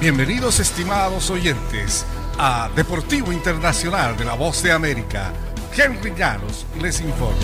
Bienvenidos estimados oyentes a Deportivo Internacional de la Voz de América. Henry Llanos les informa.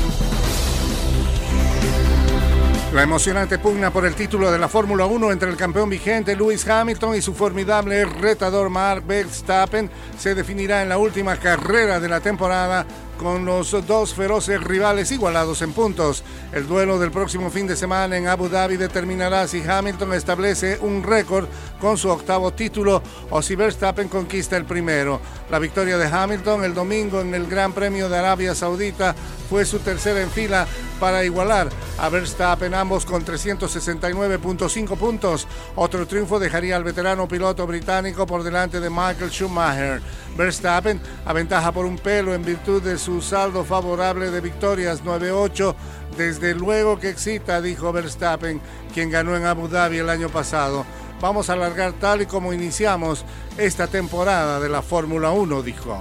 La emocionante pugna por el título de la Fórmula 1 entre el campeón vigente Lewis Hamilton y su formidable retador Mark Verstappen se definirá en la última carrera de la temporada con los dos feroces rivales igualados en puntos. El duelo del próximo fin de semana en Abu Dhabi determinará si Hamilton establece un récord con su octavo título o si Verstappen conquista el primero. La victoria de Hamilton el domingo en el Gran Premio de Arabia Saudita fue su tercera en fila para igualar a Verstappen, ambos con 369.5 puntos. Otro triunfo dejaría al veterano piloto británico por delante de Michael Schumacher. Verstappen aventaja por un pelo en virtud de su saldo favorable de victorias 9-8. Desde luego que excita, dijo Verstappen, quien ganó en Abu Dhabi el año pasado. Vamos a alargar tal y como iniciamos esta temporada de la Fórmula 1, dijo.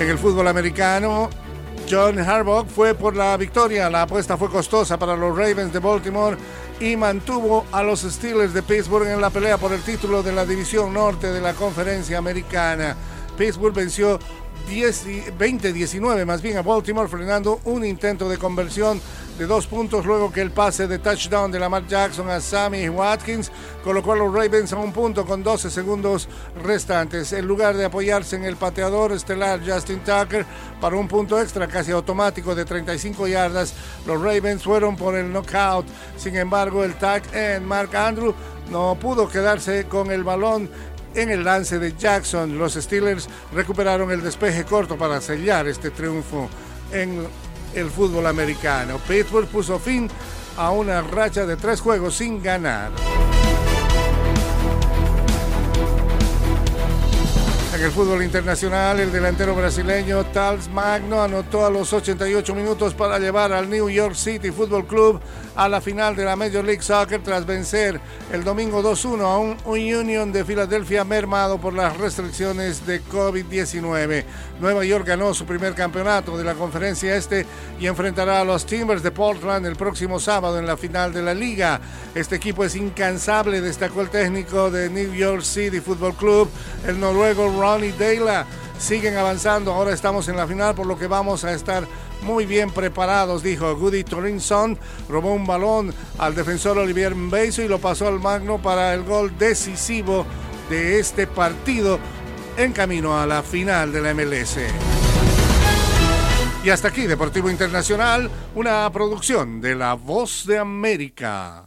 En el fútbol americano, John Harbaugh fue por la victoria. La apuesta fue costosa para los Ravens de Baltimore y mantuvo a los Steelers de Pittsburgh en la pelea por el título de la División Norte de la Conferencia Americana. Pittsburgh venció 20-19 más bien a Baltimore, frenando un intento de conversión de dos puntos luego que el pase de touchdown de Lamar Jackson a Sammy Watkins colocó a los Ravens a un punto con 12 segundos restantes. En lugar de apoyarse en el pateador estelar Justin Tucker para un punto extra casi automático de 35 yardas, los Ravens fueron por el knockout. Sin embargo, el tag end Mark Andrew no pudo quedarse con el balón en el lance de Jackson. Los Steelers recuperaron el despeje corto para sellar este triunfo en el fútbol americano. Pittsburgh puso fin a una racha de tres juegos sin ganar. En el fútbol internacional, el delantero brasileño Tals Magno anotó a los 88 minutos para llevar al New York City Football Club a la final de la Major League Soccer tras vencer el domingo 2-1 a un Union de Filadelfia mermado por las restricciones de COVID-19. Nueva York ganó su primer campeonato de la conferencia este y enfrentará a los Timbers de Portland el próximo sábado en la final de la liga. Este equipo es incansable, destacó el técnico de New York City Football Club, el noruego Ronnie Dela. Siguen avanzando, ahora estamos en la final, por lo que vamos a estar muy bien preparados, dijo Goody Torinson. Robó un balón al defensor Olivier Mbeiso y lo pasó al Magno para el gol decisivo de este partido en camino a la final de la MLS. Y hasta aquí, Deportivo Internacional, una producción de La Voz de América.